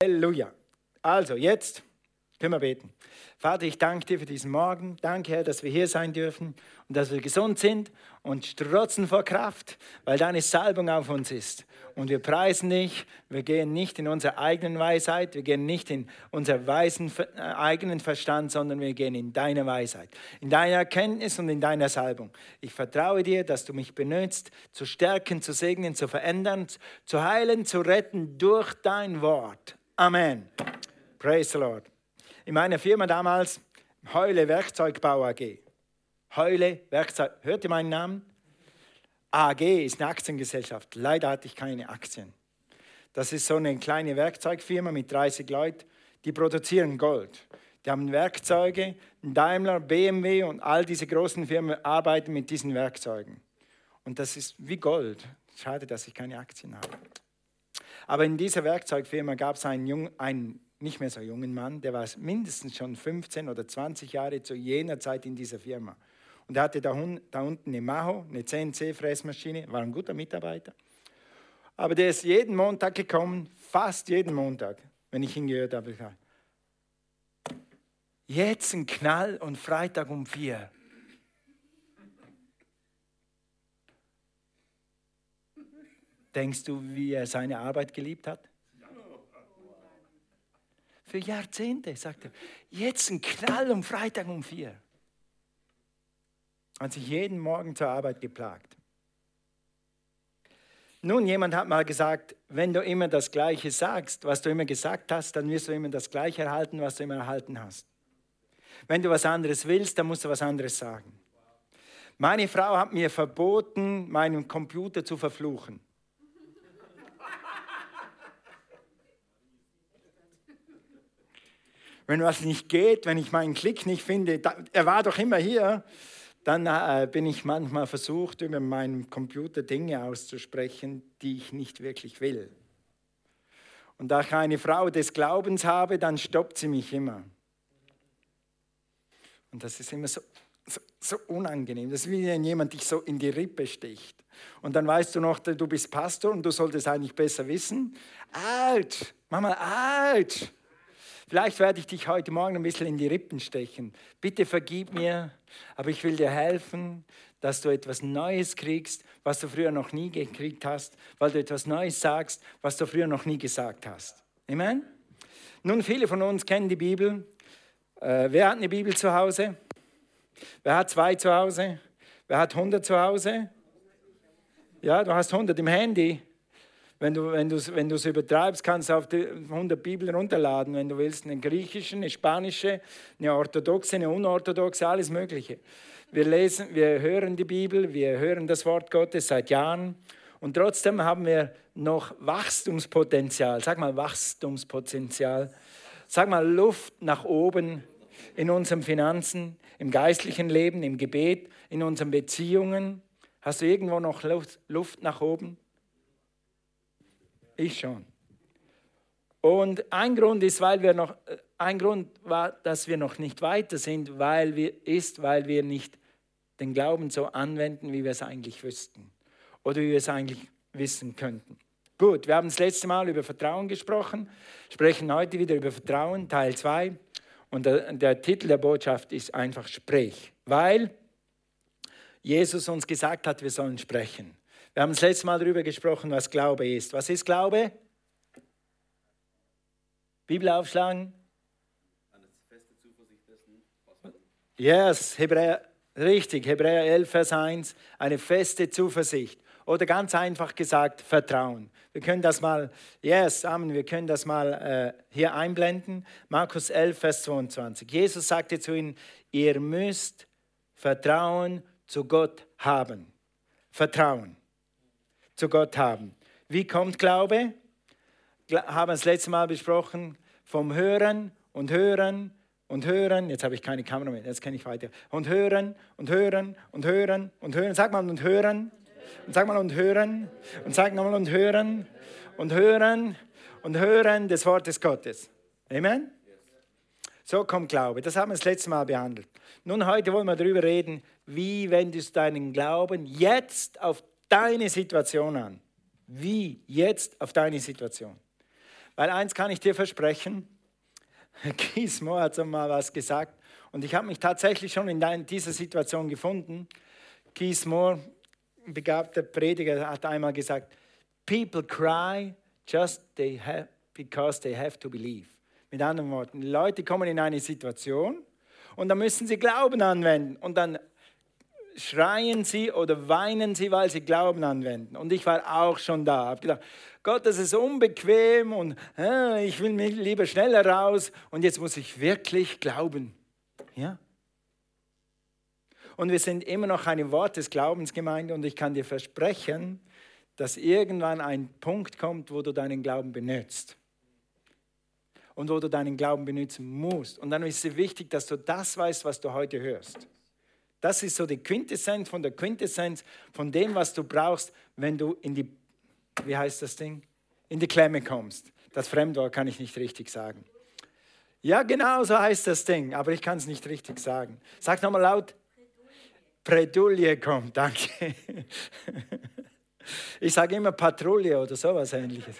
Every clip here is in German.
Halleluja. Also, jetzt können wir beten. Vater, ich danke dir für diesen Morgen. Danke, Herr, dass wir hier sein dürfen und dass wir gesund sind und strotzen vor Kraft, weil deine Salbung auf uns ist. Und wir preisen dich. Wir gehen nicht in unsere eigenen Weisheit, wir gehen nicht in unseren weisen, äh, eigenen Verstand, sondern wir gehen in deine Weisheit, in deine Erkenntnis und in deiner Salbung. Ich vertraue dir, dass du mich benutzt, zu stärken, zu segnen, zu verändern, zu heilen, zu retten durch dein Wort. Amen. Praise the Lord. In meiner Firma damals, Heule Werkzeugbau AG. Heule Werkzeug. Hört ihr meinen Namen? AG ist eine Aktiengesellschaft. Leider hatte ich keine Aktien. Das ist so eine kleine Werkzeugfirma mit 30 Leuten, die produzieren Gold. Die haben Werkzeuge, Daimler, BMW und all diese großen Firmen arbeiten mit diesen Werkzeugen. Und das ist wie Gold. Schade, dass ich keine Aktien habe. Aber in dieser Werkzeugfirma gab es einen, jung, einen nicht mehr so jungen Mann, der war mindestens schon 15 oder 20 Jahre zu jener Zeit in dieser Firma. Und er hatte da, da unten eine Maho, eine CNC-Fräsmaschine, war ein guter Mitarbeiter. Aber der ist jeden Montag gekommen, fast jeden Montag, wenn ich ihn gehört habe. Jetzt ein Knall und Freitag um vier. Denkst du, wie er seine Arbeit geliebt hat? Für Jahrzehnte, sagt er. Jetzt ein Knall um Freitag um vier. Hat sich jeden Morgen zur Arbeit geplagt. Nun, jemand hat mal gesagt, wenn du immer das Gleiche sagst, was du immer gesagt hast, dann wirst du immer das Gleiche erhalten, was du immer erhalten hast. Wenn du was anderes willst, dann musst du was anderes sagen. Meine Frau hat mir verboten, meinen Computer zu verfluchen. Wenn was nicht geht, wenn ich meinen Klick nicht finde, da, er war doch immer hier, dann äh, bin ich manchmal versucht, über meinen Computer Dinge auszusprechen, die ich nicht wirklich will. Und da ich eine Frau des Glaubens habe, dann stoppt sie mich immer. Und das ist immer so, so, so, unangenehm. Das ist wie wenn jemand dich so in die Rippe sticht. Und dann weißt du noch, du bist Pastor und du solltest eigentlich besser wissen. Alt, Mama, alt. Vielleicht werde ich dich heute Morgen ein bisschen in die Rippen stechen. Bitte vergib mir, aber ich will dir helfen, dass du etwas Neues kriegst, was du früher noch nie gekriegt hast, weil du etwas Neues sagst, was du früher noch nie gesagt hast. Amen? Nun, viele von uns kennen die Bibel. Äh, wer hat eine Bibel zu Hause? Wer hat zwei zu Hause? Wer hat 100 zu Hause? Ja, du hast 100 im Handy. Wenn du wenn es wenn übertreibst, kannst du auf die 100 Bibeln runterladen, wenn du willst, eine griechische, eine spanische, eine orthodoxe, eine unorthodoxe, alles Mögliche. Wir lesen, wir hören die Bibel, wir hören das Wort Gottes seit Jahren und trotzdem haben wir noch Wachstumspotenzial. Sag mal Wachstumspotenzial. Sag mal Luft nach oben in unseren Finanzen, im geistlichen Leben, im Gebet, in unseren Beziehungen. Hast du irgendwo noch Luft nach oben? Ich schon. Und ein Grund ist, weil wir noch, äh, ein Grund war, dass wir noch nicht weiter sind, weil wir, ist, weil wir nicht den Glauben so anwenden, wie wir es eigentlich wüssten oder wie wir es eigentlich wissen könnten. Gut, wir haben das letzte Mal über Vertrauen gesprochen, sprechen heute wieder über Vertrauen, Teil 2. Und der, der Titel der Botschaft ist einfach Sprech, weil Jesus uns gesagt hat, wir sollen sprechen. Wir haben das letzte Mal darüber gesprochen, was Glaube ist. Was ist Glaube? Bibel aufschlagen. Yes, Hebräer, richtig, Hebräer 11, Vers 1, eine feste Zuversicht. Oder ganz einfach gesagt, Vertrauen. Wir können das mal, yes, Amen, wir können das mal äh, hier einblenden. Markus 11, Vers 22. Jesus sagte zu ihnen, ihr müsst Vertrauen zu Gott haben. Vertrauen zu Gott haben. Wie kommt Glaube? Haben wir das letzte Mal besprochen vom Hören und Hören und Hören. Jetzt habe ich keine Kamera mehr, jetzt kann ich weiter. Und Hören und Hören und Hören und Hören. Sag mal und Hören. Und sag mal und Hören. Und sag nochmal und Hören. Und Hören und Hören des Wortes Gottes. Amen? So kommt Glaube. Das haben wir das letzte Mal behandelt. Nun, heute wollen wir darüber reden, wie wendest du deinen Glauben jetzt auf deine Situation an. Wie jetzt auf deine Situation. Weil eins kann ich dir versprechen, Gizmo hat so mal was gesagt und ich habe mich tatsächlich schon in dieser Situation gefunden. Gizmo, begabter Prediger, hat einmal gesagt, People cry just they have, because they have to believe. Mit anderen Worten, Leute kommen in eine Situation und dann müssen sie Glauben anwenden und dann schreien sie oder weinen sie, weil sie Glauben anwenden. Und ich war auch schon da, habe gedacht, Gott, das ist unbequem und äh, ich will mich lieber schneller raus und jetzt muss ich wirklich glauben. Ja? Und wir sind immer noch eine Wort des Glaubens Gemeinde und ich kann dir versprechen, dass irgendwann ein Punkt kommt, wo du deinen Glauben benutzt. Und wo du deinen Glauben benutzen musst. Und dann ist es wichtig, dass du das weißt, was du heute hörst. Das ist so die Quintessenz von der Quintessenz von dem, was du brauchst, wenn du in die, wie heißt das Ding? In die Klemme kommst. Das Fremdwort kann ich nicht richtig sagen. Ja, genau so heißt das Ding, aber ich kann es nicht richtig sagen. Sag nochmal laut. Predulie kommt, danke. Ich sage immer Patrouille oder sowas ähnliches.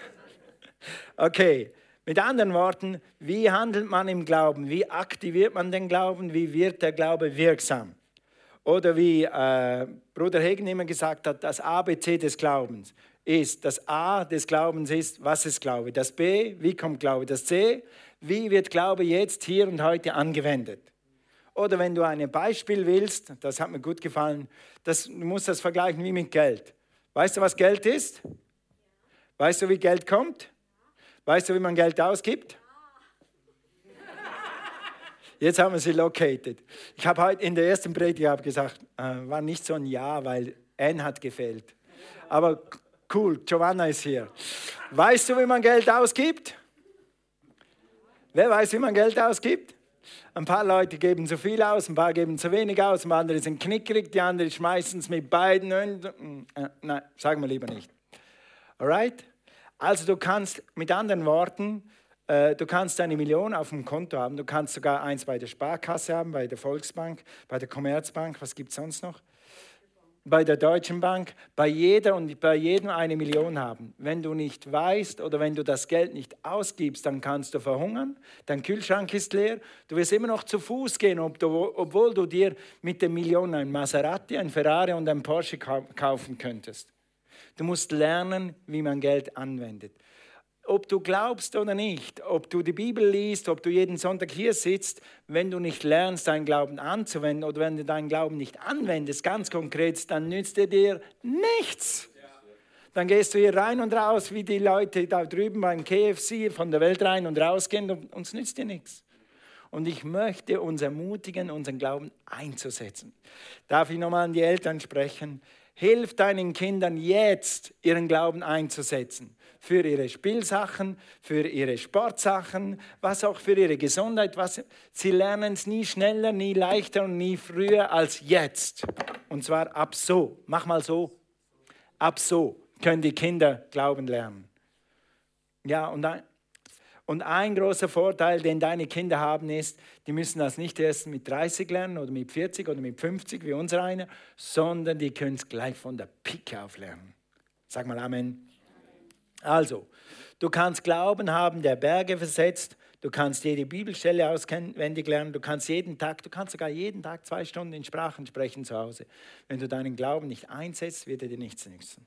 Okay, mit anderen Worten, wie handelt man im Glauben? Wie aktiviert man den Glauben? Wie wird der Glaube wirksam? Oder wie äh, Bruder Hegen immer gesagt hat, das ABC des Glaubens ist, das A des Glaubens ist, was ist Glaube? Das B, wie kommt Glaube? Das C, wie wird Glaube jetzt, hier und heute angewendet? Oder wenn du ein Beispiel willst, das hat mir gut gefallen, das, du musst das vergleichen wie mit Geld. Weißt du, was Geld ist? Weißt du, wie Geld kommt? Weißt du, wie man Geld ausgibt? Jetzt haben wir sie located. Ich habe heute in der ersten Predigt gesagt, äh, war nicht so ein Ja, weil N hat gefehlt. Aber cool, Giovanna ist hier. Weißt du, wie man Geld ausgibt? Wer weiß, wie man Geld ausgibt? Ein paar Leute geben zu viel aus, ein paar geben zu wenig aus, ein paar andere sind knickerig, die anderen schmeißen es mit beiden. Äh, nein, sagen wir lieber nicht. Alright? Also du kannst mit anderen Worten du kannst eine Million auf dem Konto haben, du kannst sogar eins bei der Sparkasse haben, bei der Volksbank, bei der Commerzbank, was gibt es sonst noch? Bei der Deutschen Bank, bei jeder und bei jedem eine Million haben. Wenn du nicht weißt oder wenn du das Geld nicht ausgibst, dann kannst du verhungern, dein Kühlschrank ist leer, du wirst immer noch zu Fuß gehen, obwohl du dir mit der Million ein Maserati, ein Ferrari und ein Porsche kaufen könntest. Du musst lernen, wie man Geld anwendet ob du glaubst oder nicht, ob du die Bibel liest, ob du jeden Sonntag hier sitzt, wenn du nicht lernst, deinen Glauben anzuwenden oder wenn du deinen Glauben nicht anwendest, ganz konkret, dann nützt er dir nichts. Dann gehst du hier rein und raus, wie die Leute da drüben beim KFC von der Welt rein und rausgehen und uns nützt dir nichts. Und ich möchte uns ermutigen, unseren Glauben einzusetzen. Darf ich nochmal an die Eltern sprechen? Hilf deinen Kindern jetzt, ihren Glauben einzusetzen für ihre Spielsachen, für ihre Sportsachen, was auch für ihre Gesundheit. Was, sie lernen es nie schneller, nie leichter und nie früher als jetzt. Und zwar ab so. Mach mal so. Ab so können die Kinder Glauben lernen. Ja, und ein, und ein großer Vorteil, den deine Kinder haben, ist, die müssen das nicht erst mit 30 lernen oder mit 40 oder mit 50 wie unser einer, sondern die können es gleich von der Pike auf lernen. Sag mal Amen. Also, du kannst Glauben haben, der Berge versetzt. Du kannst jede Bibelstelle auswendig lernen. Du kannst jeden Tag, du kannst sogar jeden Tag zwei Stunden in Sprachen sprechen zu Hause. Wenn du deinen Glauben nicht einsetzt, wird er dir nichts nützen.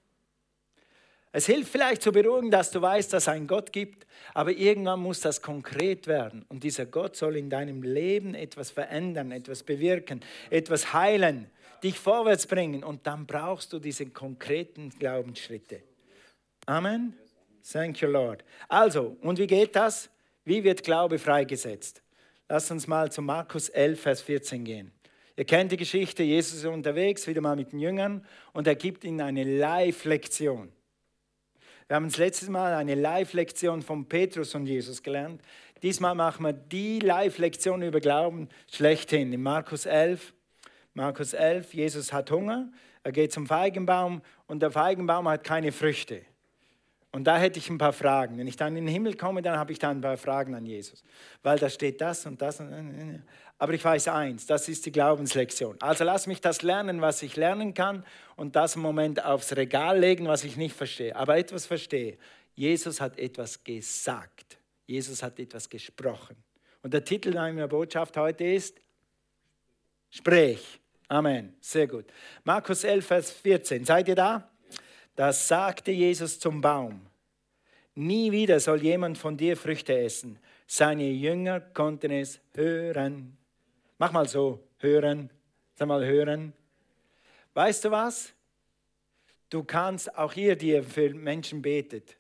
Es hilft vielleicht zu beruhigen, dass du weißt, dass es einen Gott gibt, aber irgendwann muss das konkret werden. Und dieser Gott soll in deinem Leben etwas verändern, etwas bewirken, etwas heilen, dich vorwärts bringen. Und dann brauchst du diese konkreten Glaubensschritte. Amen. Thank you, Lord. Also, und wie geht das? Wie wird Glaube freigesetzt? Lass uns mal zu Markus 11, Vers 14 gehen. Ihr kennt die Geschichte, Jesus ist unterwegs, wieder mal mit den Jüngern, und er gibt ihnen eine Live-Lektion. Wir haben das letzte Mal eine Live-Lektion von Petrus und Jesus gelernt. Diesmal machen wir die Live-Lektion über Glauben schlechthin. In Markus 11, Markus 11, Jesus hat Hunger, er geht zum Feigenbaum und der Feigenbaum hat keine Früchte. Und da hätte ich ein paar Fragen. Wenn ich dann in den Himmel komme, dann habe ich da ein paar Fragen an Jesus. Weil da steht das und das. Und Aber ich weiß eins, das ist die Glaubenslektion. Also lass mich das lernen, was ich lernen kann und das im Moment aufs Regal legen, was ich nicht verstehe. Aber etwas verstehe. Jesus hat etwas gesagt. Jesus hat etwas gesprochen. Und der Titel meiner Botschaft heute ist Sprech. Amen. Sehr gut. Markus 11, Vers 14. Seid ihr da? Da sagte Jesus zum Baum. Nie wieder soll jemand von dir Früchte essen. Seine Jünger konnten es hören. Mach mal so, hören. Sag mal, hören. Weißt du was? Du kannst auch hier, die für Menschen betet,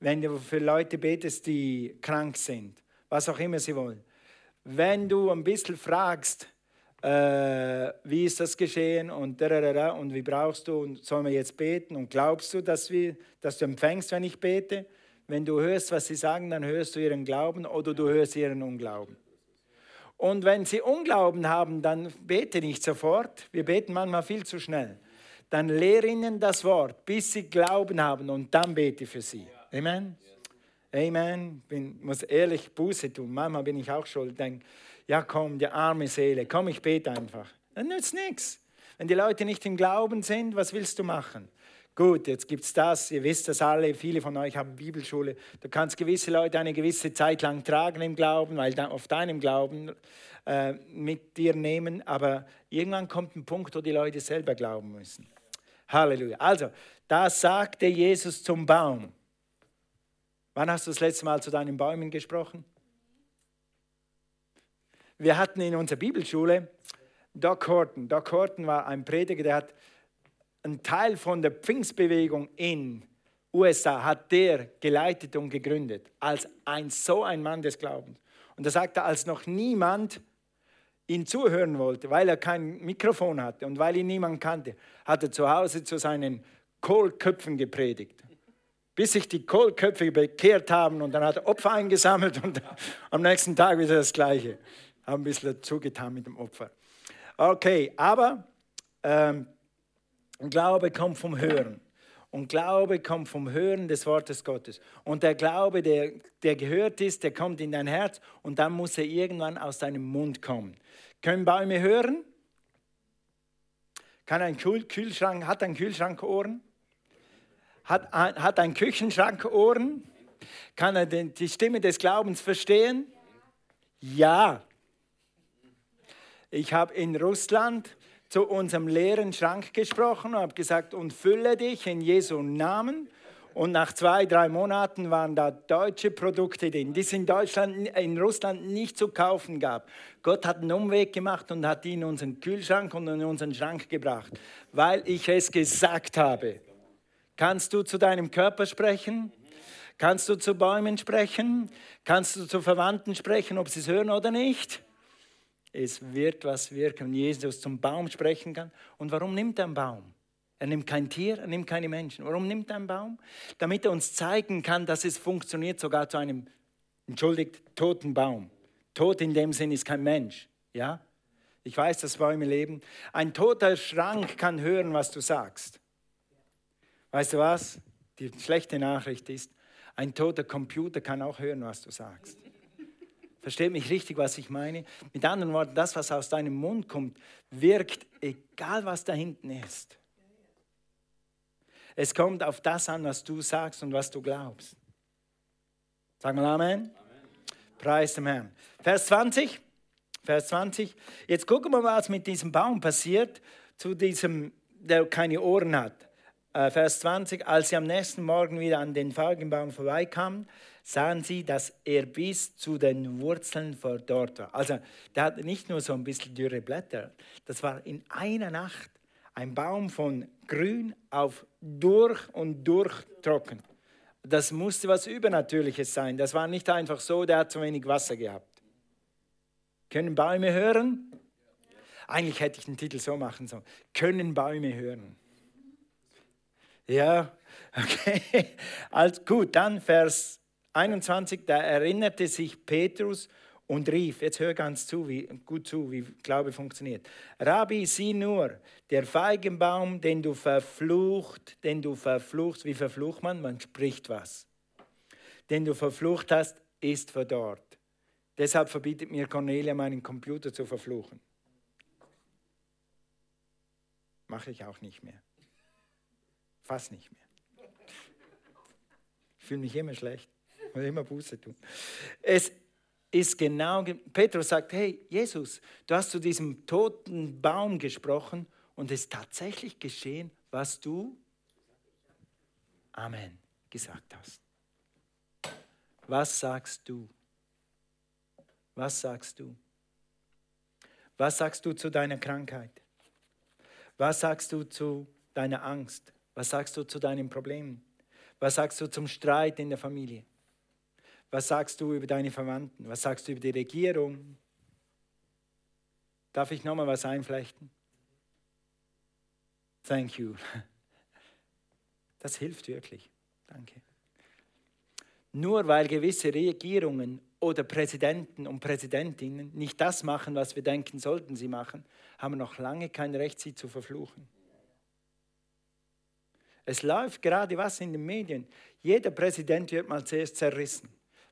wenn du für Leute betest, die krank sind, was auch immer sie wollen. Wenn du ein bisschen fragst, äh, wie ist das geschehen und, und wie brauchst du und sollen wir jetzt beten und glaubst du, dass, wir, dass du empfängst, wenn ich bete? Wenn du hörst, was sie sagen, dann hörst du ihren Glauben oder du hörst ihren Unglauben. Und wenn sie Unglauben haben, dann bete nicht sofort. Wir beten manchmal viel zu schnell. Dann lehre ihnen das Wort, bis sie Glauben haben und dann bete für sie. Amen. Amen. Ich muss ehrlich Buße tun. Manchmal bin ich auch schuld. Denke, ja komm, die arme Seele, komm, ich bete einfach. Dann nützt nichts. Wenn die Leute nicht im Glauben sind, was willst du machen? Gut, jetzt gibt es das, ihr wisst das alle, viele von euch haben Bibelschule. Du kannst gewisse Leute eine gewisse Zeit lang tragen im Glauben, weil auf deinem Glauben äh, mit dir nehmen, aber irgendwann kommt ein Punkt, wo die Leute selber glauben müssen. Halleluja. Also, da sagte Jesus zum Baum. Wann hast du das letzte Mal zu deinen Bäumen gesprochen? Wir hatten in unserer Bibelschule Doc Horton. Doc Horton war ein Prediger, der hat ein Teil von der Pfingstbewegung in USA hat der geleitet und gegründet, als ein, so ein Mann des Glaubens. Und er sagte, als noch niemand ihn zuhören wollte, weil er kein Mikrofon hatte und weil ihn niemand kannte, hat er zu Hause zu seinen Kohlköpfen gepredigt. Bis sich die Kohlköpfe bekehrt haben und dann hat er Opfer eingesammelt und am nächsten Tag wieder das Gleiche. Haben ein bisschen dazu getan mit dem Opfer. Okay, aber ähm, Glaube kommt vom Hören. Und Glaube kommt vom Hören des Wortes Gottes. Und der Glaube, der, der gehört ist, der kommt in dein Herz und dann muss er irgendwann aus deinem Mund kommen. Können Bäume hören? Kann ein Kühlschrank, hat ein Kühlschrank Ohren? Hat, hat ein Küchenschrank Ohren? Kann er die Stimme des Glaubens verstehen? Ja. Ich habe in Russland zu unserem leeren Schrank gesprochen und habe gesagt, und fülle dich in Jesu Namen. Und nach zwei, drei Monaten waren da deutsche Produkte drin, die es in Deutschland, in Russland nicht zu kaufen gab. Gott hat einen Umweg gemacht und hat die in unseren Kühlschrank und in unseren Schrank gebracht, weil ich es gesagt habe. Kannst du zu deinem Körper sprechen? Kannst du zu Bäumen sprechen? Kannst du zu Verwandten sprechen, ob sie es hören oder nicht? Es wird was wirken. Jesus zum Baum sprechen kann. Und warum nimmt er einen Baum? Er nimmt kein Tier, er nimmt keine Menschen. Warum nimmt er einen Baum? Damit er uns zeigen kann, dass es funktioniert sogar zu einem, entschuldigt, toten Baum. Tot in dem Sinn ist kein Mensch. Ja? Ich weiß, dass Bäume leben. Ein toter Schrank kann hören, was du sagst. Weißt du was? Die schlechte Nachricht ist, ein toter Computer kann auch hören, was du sagst. Versteht mich richtig, was ich meine? Mit anderen Worten, das, was aus deinem Mund kommt, wirkt, egal was da hinten ist. Es kommt auf das an, was du sagst und was du glaubst. Sag mal Amen. Amen. Preis dem Herrn. Vers 20. Vers 20. Jetzt gucken wir mal, was mit diesem Baum passiert, zu diesem, der keine Ohren hat. Äh, Vers 20. Als sie am nächsten Morgen wieder an den Feigenbaum vorbeikamen, sahen sie, dass er bis zu den Wurzeln verdorrt war. Also der hat nicht nur so ein bisschen dürre Blätter, das war in einer Nacht ein Baum von grün auf durch und durch trocken. Das musste was Übernatürliches sein. Das war nicht einfach so, der hat zu wenig Wasser gehabt. Können Bäume hören? Eigentlich hätte ich den Titel so machen sollen. Können Bäume hören? Ja, okay. Also gut, dann Vers 21, da erinnerte sich Petrus und rief, jetzt hör ganz zu, wie, gut zu, wie Glaube funktioniert. Rabbi, sieh nur, der Feigenbaum, den du verflucht, den du verfluchst, wie verflucht man? Man spricht was. Den du verflucht hast, ist verdorrt. Deshalb verbietet mir Cornelia, meinen Computer zu verfluchen. Mache ich auch nicht mehr. Fast nicht mehr. fühle mich immer schlecht. Muss immer Buße tun. Es ist genau, Petrus sagt, hey Jesus, du hast zu diesem toten Baum gesprochen und es ist tatsächlich geschehen, was du, Amen, gesagt hast. Was sagst du? Was sagst du? Was sagst du zu deiner Krankheit? Was sagst du zu deiner Angst? Was sagst du zu deinen Problemen? Was sagst du zum Streit in der Familie? Was sagst du über deine Verwandten? Was sagst du über die Regierung? Darf ich nochmal was einflechten? Thank you. Das hilft wirklich. Danke. Nur weil gewisse Regierungen oder Präsidenten und Präsidentinnen nicht das machen, was wir denken, sollten sie machen, haben wir noch lange kein Recht, sie zu verfluchen. Es läuft gerade was in den Medien. Jeder Präsident wird mal zuerst zerrissen.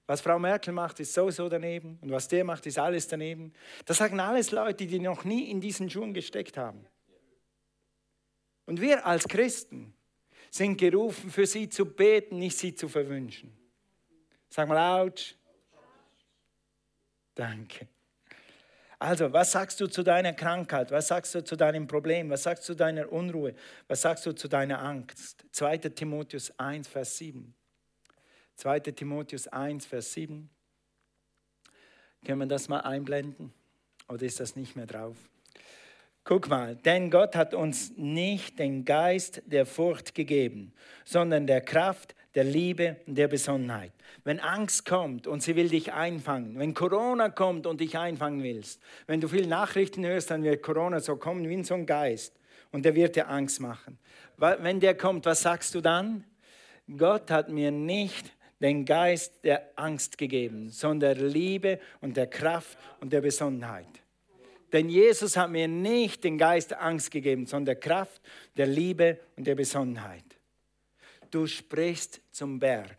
Was Frau Merkel macht, ist sowieso daneben. Und was der macht, ist alles daneben. Das sagen alles Leute, die noch nie in diesen Schuhen gesteckt haben. Und wir als Christen sind gerufen, für sie zu beten, nicht sie zu verwünschen. Sag mal, ouch. Danke. Also, was sagst du zu deiner Krankheit? Was sagst du zu deinem Problem? Was sagst du zu deiner Unruhe? Was sagst du zu deiner Angst? 2. Timotheus 1, Vers 7. 2. Timotheus 1, Vers 7. Können wir das mal einblenden? Oder ist das nicht mehr drauf? Guck mal, denn Gott hat uns nicht den Geist der Furcht gegeben, sondern der Kraft, der Liebe und der Besonnenheit. Wenn Angst kommt und sie will dich einfangen, wenn Corona kommt und dich einfangen willst, wenn du viele Nachrichten hörst, dann wird Corona so kommen wie so ein Geist und der wird dir Angst machen. Wenn der kommt, was sagst du dann? Gott hat mir nicht den Geist der Angst gegeben, sondern der Liebe und der Kraft und der Besonnenheit. Denn Jesus hat mir nicht den Geist der Angst gegeben, sondern der Kraft, der Liebe und der Besonnenheit. Du sprichst zum Berg.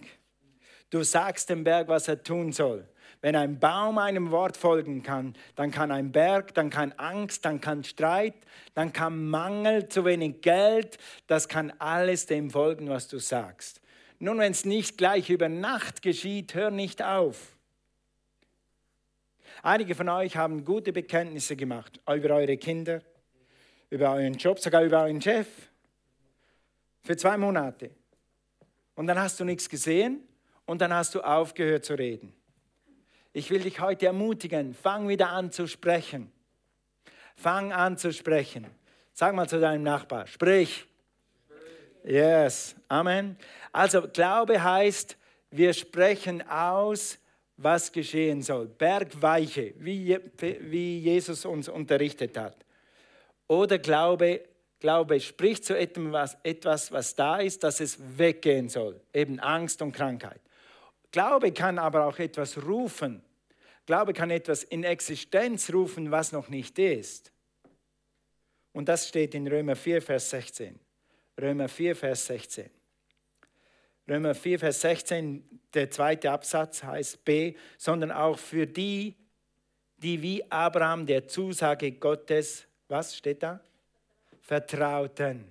Du sagst dem Berg, was er tun soll. Wenn ein Baum einem Wort folgen kann, dann kann ein Berg, dann kann Angst, dann kann Streit, dann kann Mangel, zu wenig Geld, das kann alles dem folgen, was du sagst. Nun, wenn es nicht gleich über Nacht geschieht, hör nicht auf. Einige von euch haben gute Bekenntnisse gemacht über eure Kinder, über euren Job, sogar über euren Chef. Für zwei Monate. Und dann hast du nichts gesehen und dann hast du aufgehört zu reden. Ich will dich heute ermutigen, fang wieder an zu sprechen. Fang an zu sprechen. Sag mal zu deinem Nachbar, sprich. Yes, Amen. Also Glaube heißt, wir sprechen aus, was geschehen soll. Bergweiche, wie, wie Jesus uns unterrichtet hat. Oder Glaube Glaube spricht zu etwas, etwas, was da ist, dass es weggehen soll. Eben Angst und Krankheit. Glaube kann aber auch etwas rufen. Glaube kann etwas in Existenz rufen, was noch nicht ist. Und das steht in Römer 4, Vers 16. Römer 4, Vers 16. Römer 4, Vers 16, der zweite Absatz heißt B, sondern auch für die, die wie Abraham der Zusage Gottes, was steht da? vertrauten.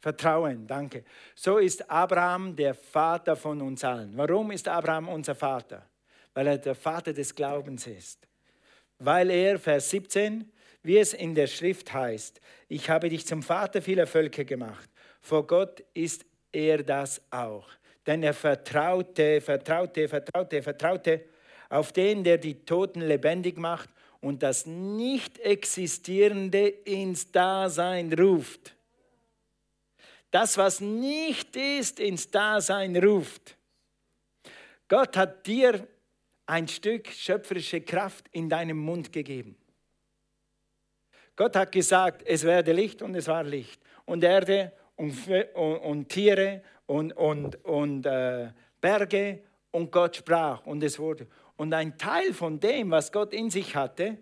Vertrauen, danke. So ist Abraham der Vater von uns allen. Warum ist Abraham unser Vater? Weil er der Vater des Glaubens ist. Weil er, Vers 17, wie es in der Schrift heißt, ich habe dich zum Vater vieler Völker gemacht. Vor Gott ist er das auch. Denn er vertraute, vertraute, vertraute, vertraute auf den, der die Toten lebendig macht und das Nicht-Existierende ins Dasein ruft. Das, was nicht ist, ins Dasein ruft. Gott hat dir ein Stück schöpferische Kraft in deinem Mund gegeben. Gott hat gesagt, es werde Licht und es war Licht. Und Erde und, und, und Tiere und, und, und äh, Berge und Gott sprach und es wurde. Und ein Teil von dem, was Gott in sich hatte,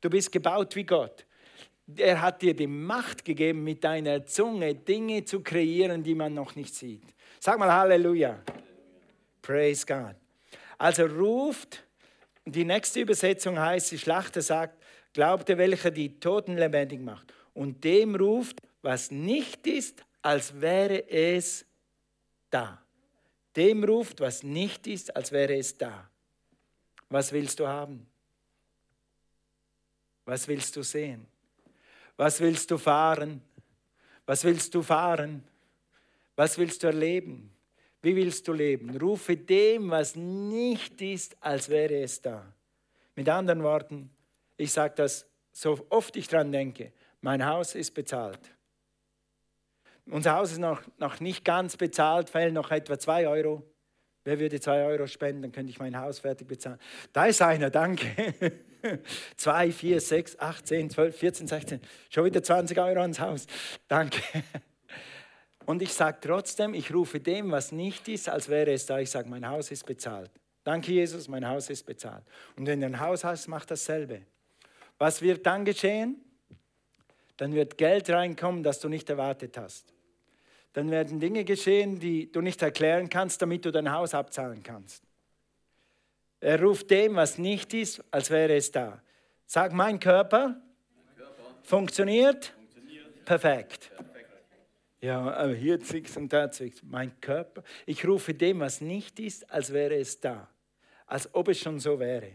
du bist gebaut wie Gott. Er hat dir die Macht gegeben, mit deiner Zunge Dinge zu kreieren, die man noch nicht sieht. Sag mal Halleluja. Praise God. Also ruft, die nächste Übersetzung heißt, die Schlachter sagt, glaubte welcher die Toten lebendig macht. Und dem ruft, was nicht ist, als wäre es da. dem ruft, was nicht ist, als wäre es da. Was willst du haben? Was willst du sehen? Was willst du fahren? Was willst du fahren? Was willst du erleben? Wie willst du leben? Rufe dem, was nicht ist, als wäre es da. Mit anderen Worten, ich sage das so oft ich daran denke, mein Haus ist bezahlt. Unser Haus ist noch, noch nicht ganz bezahlt, fehlen noch etwa zwei Euro. Wer würde zwei Euro spenden, dann könnte ich mein Haus fertig bezahlen. Da ist einer, danke. Zwei, vier, sechs, acht, zehn, zwölf, 14, 16. Schon wieder 20 Euro ans Haus. Danke. Und ich sage trotzdem, ich rufe dem, was nicht ist, als wäre es da. Ich sage, mein Haus ist bezahlt. Danke, Jesus, mein Haus ist bezahlt. Und wenn du ein Haus hast, mach dasselbe. Was wird dann geschehen? Dann wird Geld reinkommen, das du nicht erwartet hast. Dann werden Dinge geschehen, die du nicht erklären kannst, damit du dein Haus abzahlen kannst. Er ruft dem, was nicht ist, als wäre es da. Sag, mein Körper, mein Körper. Funktioniert? funktioniert, perfekt. perfekt. Ja, aber hier zwickt und da zwickt. Mein Körper, ich rufe dem, was nicht ist, als wäre es da. Als ob es schon so wäre.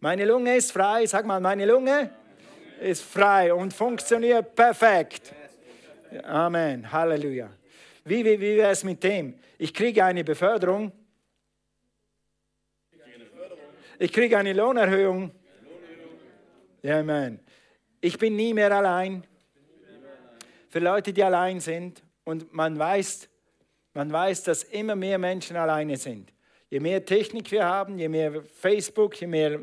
Meine Lunge ist frei. Sag mal, meine Lunge ist frei und funktioniert perfekt. Amen. Halleluja. Wie, wie, wie wäre es mit dem? Ich kriege eine Beförderung. Ich kriege eine Lohnerhöhung. Amen. Ich bin nie mehr allein. Für Leute, die allein sind und man weiß, man weiß, dass immer mehr Menschen alleine sind. Je mehr Technik wir haben, je mehr Facebook, je mehr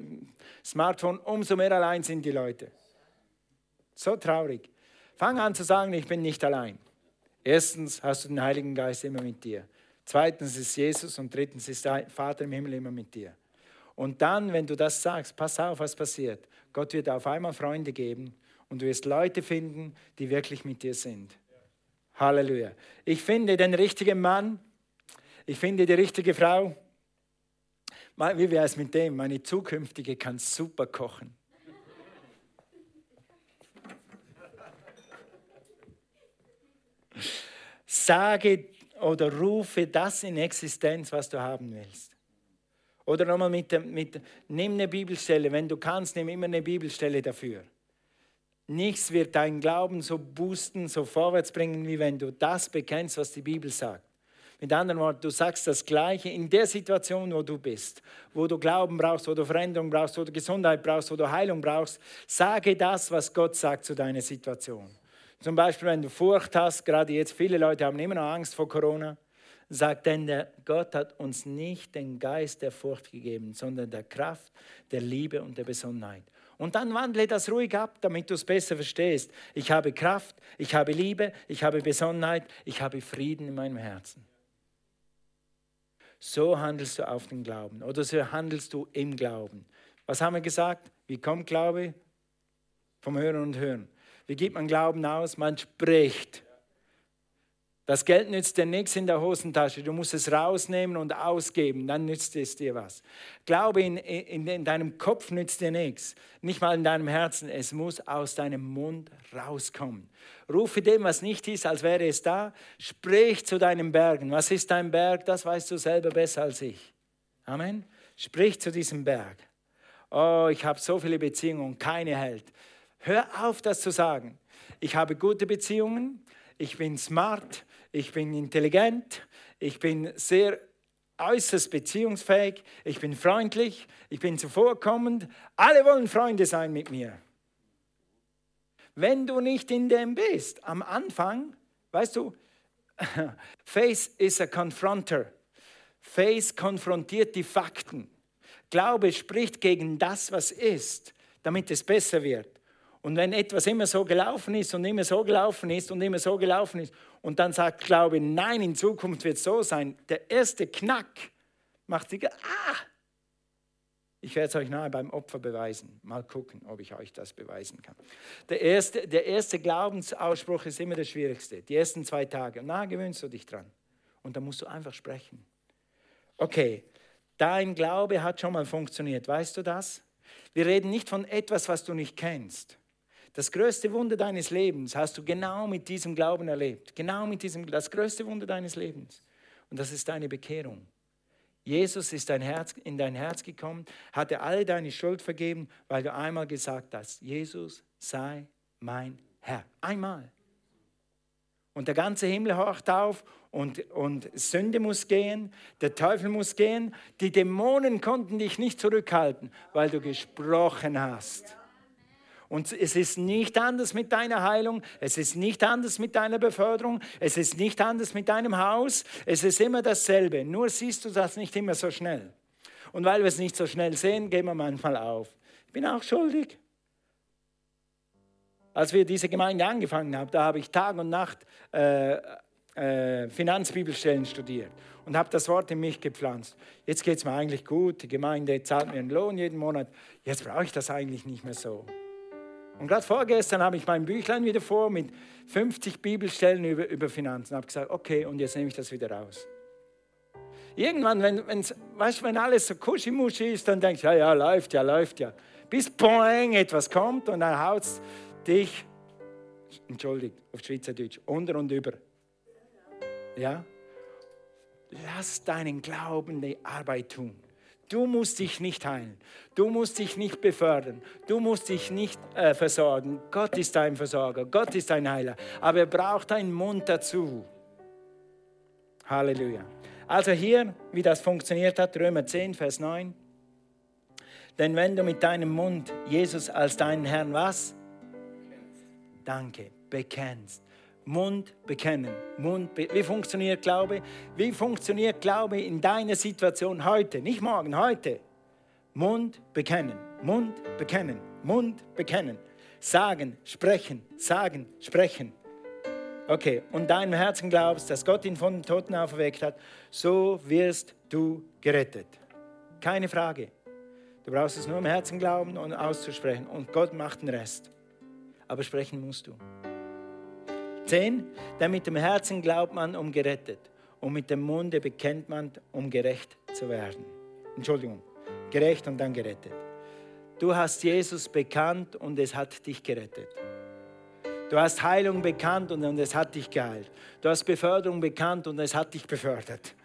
Smartphone, umso mehr allein sind die Leute. So traurig. Fang an zu sagen, ich bin nicht allein. Erstens hast du den Heiligen Geist immer mit dir. Zweitens ist Jesus und drittens ist der Vater im Himmel immer mit dir. Und dann, wenn du das sagst, pass auf, was passiert. Gott wird auf einmal Freunde geben und du wirst Leute finden, die wirklich mit dir sind. Halleluja. Ich finde den richtigen Mann, ich finde die richtige Frau, wie wäre es mit dem? Meine zukünftige kann super kochen. Sage oder rufe das in Existenz, was du haben willst. Oder nochmal mit, mit, nimm eine Bibelstelle, wenn du kannst, nimm immer eine Bibelstelle dafür. Nichts wird deinen Glauben so boosten, so vorwärts bringen, wie wenn du das bekennst, was die Bibel sagt. Mit anderen Worten, du sagst das Gleiche in der Situation, wo du bist, wo du Glauben brauchst, wo du Veränderung brauchst, wo du Gesundheit brauchst, wo du Heilung brauchst. Sage das, was Gott sagt zu deiner Situation. Zum Beispiel, wenn du Furcht hast, gerade jetzt, viele Leute haben immer noch Angst vor Corona, sagt denn der Gott hat uns nicht den Geist der Furcht gegeben, sondern der Kraft, der Liebe und der Besonnenheit. Und dann wandle das ruhig ab, damit du es besser verstehst. Ich habe Kraft, ich habe Liebe, ich habe Besonnenheit, ich habe Frieden in meinem Herzen. So handelst du auf den Glauben oder so handelst du im Glauben. Was haben wir gesagt? Wie kommt Glaube? Vom Hören und Hören. Wie gibt man Glauben aus? Man spricht. Das Geld nützt dir nichts in der Hosentasche. Du musst es rausnehmen und ausgeben, dann nützt es dir was. Glaube in, in, in, deinem Kopf nützt dir nichts, nicht mal in deinem Herzen. Es muss aus deinem Mund rauskommen. Rufe dem, was nicht ist, als wäre es da. Sprich zu deinen Bergen. Was ist dein Berg? Das weißt du selber besser als ich. Amen. Sprich zu diesem Berg. Oh, ich habe so viele Beziehungen keine hält. Hör auf, das zu sagen. Ich habe gute Beziehungen, ich bin smart, ich bin intelligent, ich bin sehr äußerst beziehungsfähig, ich bin freundlich, ich bin zuvorkommend. Alle wollen Freunde sein mit mir. Wenn du nicht in dem bist, am Anfang, weißt du, Face is a confronter. Face konfrontiert die Fakten. Glaube spricht gegen das, was ist, damit es besser wird. Und wenn etwas immer so gelaufen ist und immer so gelaufen ist und immer so gelaufen ist und dann sagt Glaube, nein, in Zukunft wird es so sein, der erste Knack macht die, ah, ich werde es euch nahe beim Opfer beweisen. Mal gucken, ob ich euch das beweisen kann. Der erste, der erste Glaubensausspruch ist immer der schwierigste. Die ersten zwei Tage. Und nachher gewöhnst du dich dran. Und dann musst du einfach sprechen. Okay, dein Glaube hat schon mal funktioniert. Weißt du das? Wir reden nicht von etwas, was du nicht kennst. Das größte Wunder deines Lebens hast du genau mit diesem Glauben erlebt. Genau mit diesem, das größte Wunder deines Lebens. Und das ist deine Bekehrung. Jesus ist dein Herz, in dein Herz gekommen, hat dir alle deine Schuld vergeben, weil du einmal gesagt hast, Jesus sei mein Herr. Einmal. Und der ganze Himmel horcht auf und, und Sünde muss gehen, der Teufel muss gehen. Die Dämonen konnten dich nicht zurückhalten, weil du gesprochen hast. Und es ist nicht anders mit deiner Heilung, es ist nicht anders mit deiner Beförderung, es ist nicht anders mit deinem Haus, es ist immer dasselbe. Nur siehst du das nicht immer so schnell. Und weil wir es nicht so schnell sehen, gehen wir manchmal auf. Ich bin auch schuldig. Als wir diese Gemeinde angefangen haben, da habe ich Tag und Nacht äh, äh, Finanzbibelstellen studiert und habe das Wort in mich gepflanzt. Jetzt geht es mir eigentlich gut, die Gemeinde zahlt mir einen Lohn jeden Monat. Jetzt brauche ich das eigentlich nicht mehr so. Und gerade vorgestern habe ich mein Büchlein wieder vor mit 50 Bibelstellen über, über Finanzen. habe gesagt, okay, und jetzt nehme ich das wieder raus. Irgendwann, wenn, weißt, wenn alles so kuschimuschi ist, dann denkst du, ja, ja, läuft ja, läuft ja. Bis poing, etwas kommt und dann haut es dich, entschuldigt, auf Schweizerdeutsch, unter und über. Ja? Lass deinen Glauben die Arbeit tun. Du musst dich nicht heilen. Du musst dich nicht befördern. Du musst dich nicht äh, versorgen. Gott ist dein Versorger. Gott ist dein Heiler. Aber er braucht einen Mund dazu. Halleluja. Also hier, wie das funktioniert hat, Römer 10, Vers 9. Denn wenn du mit deinem Mund Jesus als deinen Herrn was? Danke, bekennst. Mund bekennen. Mund be Wie funktioniert Glaube? Wie funktioniert Glaube in deiner Situation heute? Nicht morgen, heute. Mund bekennen. Mund bekennen. Mund bekennen. Sagen, sprechen, sagen, sprechen. Okay, und deinem Herzen glaubst, dass Gott ihn von den Toten auferweckt hat, so wirst du gerettet. Keine Frage. Du brauchst es nur im Herzen glauben und auszusprechen und Gott macht den Rest. Aber sprechen musst du. 10. Denn mit dem Herzen glaubt man, um gerettet. Und mit dem Munde bekennt man, um gerecht zu werden. Entschuldigung, gerecht und dann gerettet. Du hast Jesus bekannt und es hat dich gerettet. Du hast Heilung bekannt und es hat dich geheilt. Du hast Beförderung bekannt und es hat dich befördert.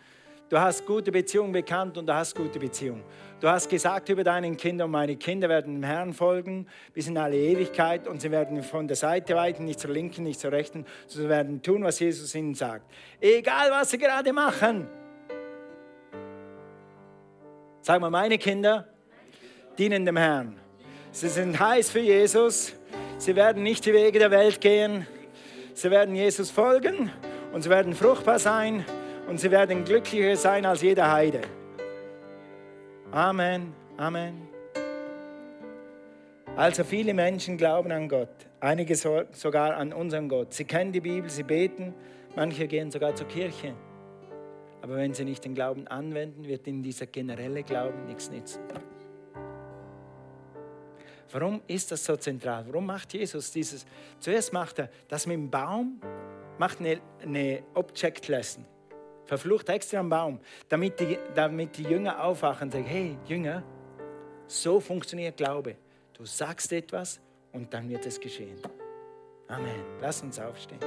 Du hast gute Beziehungen bekannt und du hast gute Beziehungen. Du hast gesagt über deinen Kinder, meine Kinder werden dem Herrn folgen bis in alle Ewigkeit und sie werden von der Seite weiten, nicht zur linken, nicht zur rechten, sie werden tun, was Jesus ihnen sagt. Egal, was sie gerade machen. Sag mal, meine Kinder dienen dem Herrn. Sie sind heiß für Jesus. Sie werden nicht die Wege der Welt gehen. Sie werden Jesus folgen und sie werden fruchtbar sein und sie werden glücklicher sein als jeder Heide. Amen, Amen. Also viele Menschen glauben an Gott, einige sogar an unseren Gott. Sie kennen die Bibel, sie beten, manche gehen sogar zur Kirche. Aber wenn sie nicht den Glauben anwenden, wird ihnen dieser generelle Glauben nichts nützen. Warum ist das so zentral? Warum macht Jesus dieses? Zuerst macht er das mit dem Baum, macht eine, eine Object Lesson verflucht extra am Baum, damit die, damit die Jünger aufwachen und sagen, hey Jünger, so funktioniert Glaube. Du sagst etwas und dann wird es geschehen. Amen. Lass uns aufstehen.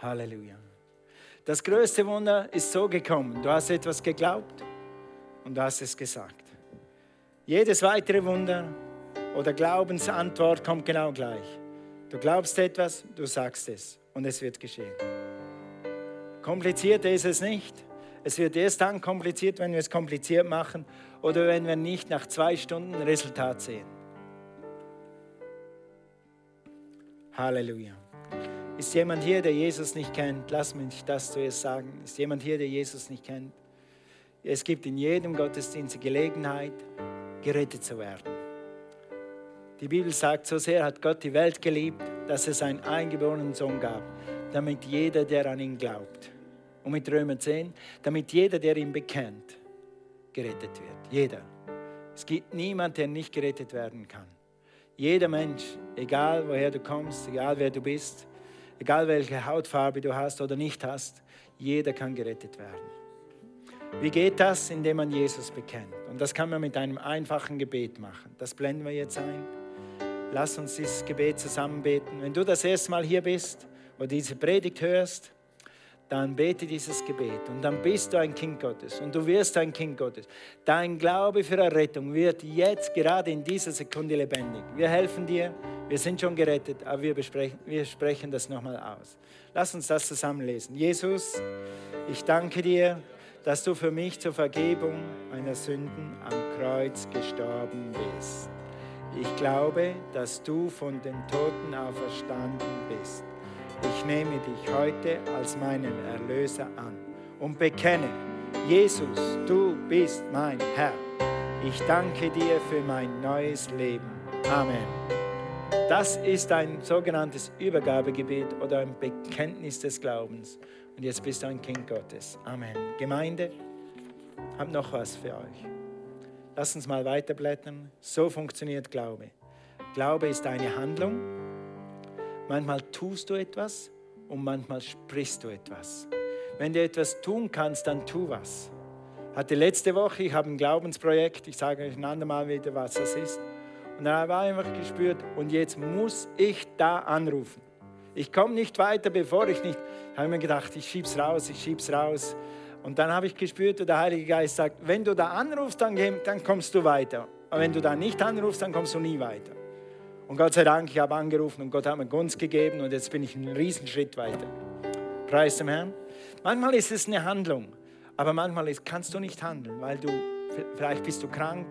Halleluja. Das größte Wunder ist so gekommen. Du hast etwas geglaubt und du hast es gesagt. Jedes weitere Wunder oder Glaubensantwort kommt genau gleich. Du glaubst etwas, du sagst es und es wird geschehen. Komplizierter ist es nicht. Es wird erst dann kompliziert, wenn wir es kompliziert machen oder wenn wir nicht nach zwei Stunden Resultat sehen. Halleluja. Ist jemand hier, der Jesus nicht kennt? Lass mich das zuerst sagen. Ist jemand hier, der Jesus nicht kennt? Es gibt in jedem Gottesdienst die Gelegenheit, gerettet zu werden. Die Bibel sagt, so sehr hat Gott die Welt geliebt, dass es einen eingeborenen Sohn gab, damit jeder, der an ihn glaubt, und mit Römer 10, damit jeder, der ihn bekennt, gerettet wird. Jeder. Es gibt niemanden, der nicht gerettet werden kann. Jeder Mensch, egal woher du kommst, egal wer du bist, egal welche Hautfarbe du hast oder nicht hast, jeder kann gerettet werden. Wie geht das? Indem man Jesus bekennt. Und das kann man mit einem einfachen Gebet machen. Das blenden wir jetzt ein. Lass uns dieses Gebet zusammen beten. Wenn du das erste Mal hier bist oder diese Predigt hörst, dann bete dieses Gebet und dann bist du ein Kind Gottes und du wirst ein Kind Gottes. Dein Glaube für Errettung wird jetzt gerade in dieser Sekunde lebendig. Wir helfen dir, wir sind schon gerettet, aber wir, besprechen, wir sprechen das nochmal aus. Lass uns das zusammenlesen. Jesus, ich danke dir, dass du für mich zur Vergebung meiner Sünden am Kreuz gestorben bist. Ich glaube, dass du von den Toten auferstanden bist ich nehme dich heute als meinen Erlöser an und bekenne, Jesus, du bist mein Herr. Ich danke dir für mein neues Leben. Amen. Das ist ein sogenanntes Übergabegebet oder ein Bekenntnis des Glaubens. Und jetzt bist du ein Kind Gottes. Amen. Gemeinde, hab noch was für euch. Lass uns mal weiterblättern. So funktioniert Glaube. Glaube ist eine Handlung Manchmal tust du etwas und manchmal sprichst du etwas. Wenn du etwas tun kannst, dann tu was. Hatte letzte Woche, ich habe ein Glaubensprojekt, ich sage euch ein andermal wieder, was das ist. Und dann habe ich einfach gespürt, und jetzt muss ich da anrufen. Ich komme nicht weiter, bevor ich nicht. Ich habe mir gedacht, ich schieb's raus, ich schieb's raus. Und dann habe ich gespürt, und der Heilige Geist sagt, wenn du da anrufst, dann, dann kommst du weiter. Aber wenn du da nicht anrufst, dann kommst du nie weiter. Und Gott sei Dank, ich habe angerufen und Gott hat mir Gunst gegeben und jetzt bin ich einen Riesenschritt weiter. Preis dem Herrn. Manchmal ist es eine Handlung, aber manchmal ist, kannst du nicht handeln, weil du, vielleicht bist du krank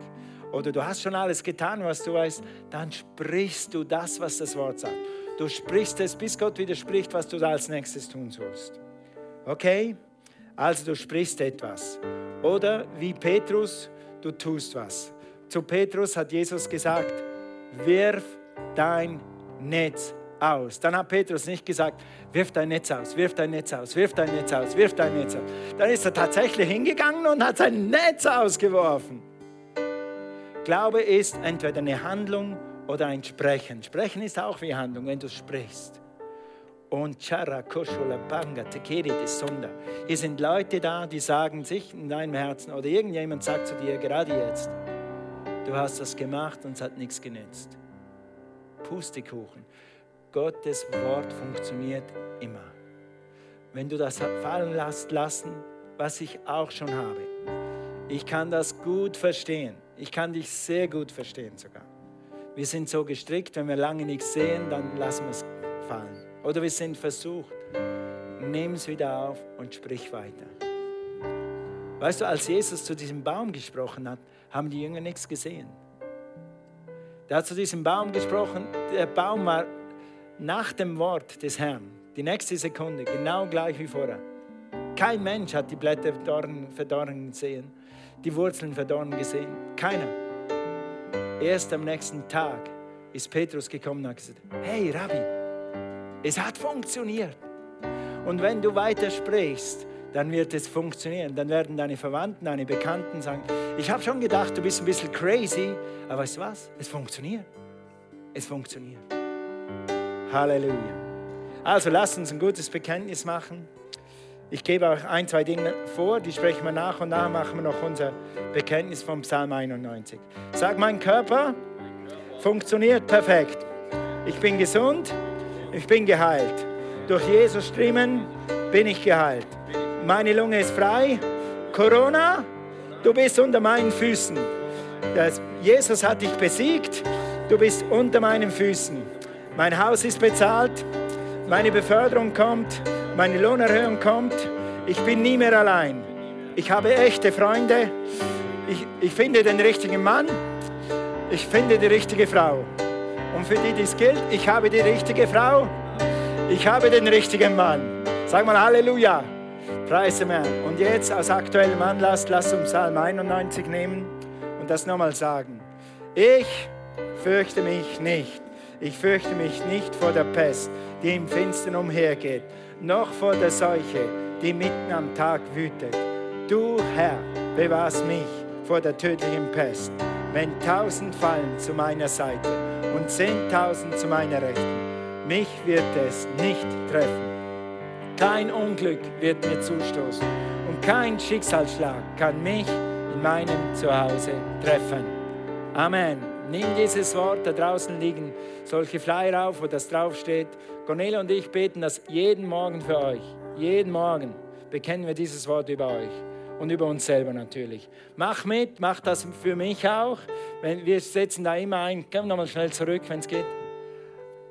oder du hast schon alles getan, was du weißt. Dann sprichst du das, was das Wort sagt. Du sprichst es, bis Gott widerspricht, was du da als nächstes tun sollst. Okay? Also du sprichst etwas. Oder wie Petrus, du tust was. Zu Petrus hat Jesus gesagt, wirf dein Netz aus. Dann hat Petrus nicht gesagt, wirf dein Netz aus, wirf dein Netz aus, wirf dein Netz aus, wirf dein Netz aus. Dann ist er tatsächlich hingegangen und hat sein Netz ausgeworfen. Glaube ist entweder eine Handlung oder ein Sprechen. Sprechen ist auch wie Handlung, wenn du sprichst. Und. Hier sind Leute da, die sagen sich in deinem Herzen oder irgendjemand sagt zu dir gerade jetzt, du hast das gemacht und es hat nichts genützt. Pustekuchen. Gottes Wort funktioniert immer. Wenn du das fallen lässt, lassen, was ich auch schon habe. Ich kann das gut verstehen. Ich kann dich sehr gut verstehen sogar. Wir sind so gestrickt, wenn wir lange nichts sehen, dann lassen wir es fallen. Oder wir sind versucht. Nimm es wieder auf und sprich weiter. Weißt du, als Jesus zu diesem Baum gesprochen hat, haben die Jünger nichts gesehen. Der hat zu diesem Baum gesprochen. Der Baum war nach dem Wort des Herrn, die nächste Sekunde, genau gleich wie vorher. Kein Mensch hat die Blätter verdorren gesehen, die Wurzeln verdorren gesehen. Keiner. Erst am nächsten Tag ist Petrus gekommen und hat gesagt: Hey Rabbi, es hat funktioniert. Und wenn du weiter sprichst, dann wird es funktionieren. Dann werden deine Verwandten, deine Bekannten sagen, ich habe schon gedacht, du bist ein bisschen crazy, aber weißt du was? Es funktioniert. Es funktioniert. Halleluja. Also lasst uns ein gutes Bekenntnis machen. Ich gebe euch ein, zwei Dinge vor, die sprechen wir nach und nach machen wir noch unser Bekenntnis vom Psalm 91. Sag, mein Körper funktioniert perfekt. Ich bin gesund, ich bin geheilt. Durch Jesus Striemen bin ich geheilt. Meine Lunge ist frei. Corona, du bist unter meinen Füßen. Jesus hat dich besiegt. Du bist unter meinen Füßen. Mein Haus ist bezahlt. Meine Beförderung kommt. Meine Lohnerhöhung kommt. Ich bin nie mehr allein. Ich habe echte Freunde. Ich, ich finde den richtigen Mann. Ich finde die richtige Frau. Und für die dies gilt, ich habe die richtige Frau. Ich habe den richtigen Mann. Sag mal Halleluja. Preis dem. Und jetzt aus aktuellem Anlass, lass uns Psalm 91 nehmen und das nochmal sagen. Ich fürchte mich nicht. Ich fürchte mich nicht vor der Pest, die im Finstern umhergeht, noch vor der Seuche, die mitten am Tag wütet. Du, Herr, bewahrst mich vor der tödlichen Pest, wenn tausend fallen zu meiner Seite und zehntausend zu meiner Rechten. Mich wird es nicht treffen. Kein Unglück wird mir zustoßen und kein Schicksalsschlag kann mich in meinem Zuhause treffen. Amen. Nimm dieses Wort, da draußen liegen solche Flyer auf, wo das draufsteht. Cornelia und ich beten das jeden Morgen für euch. Jeden Morgen bekennen wir dieses Wort über euch und über uns selber natürlich. Mach mit, mach das für mich auch. wir setzen da immer ein, komm nochmal schnell zurück, wenn es geht.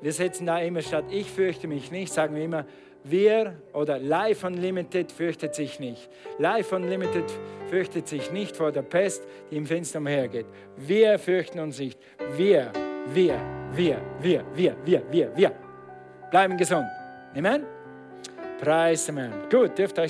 Wir setzen da immer statt ich fürchte mich nicht, sagen wir immer wir oder Life Unlimited fürchtet sich nicht. Life Unlimited fürchtet sich nicht vor der Pest, die im Fenster umhergeht. Wir fürchten uns nicht. Wir, wir, wir, wir, wir, wir, wir, wir. Bleiben gesund. Amen. Preis Herrn. Gut, dürft euch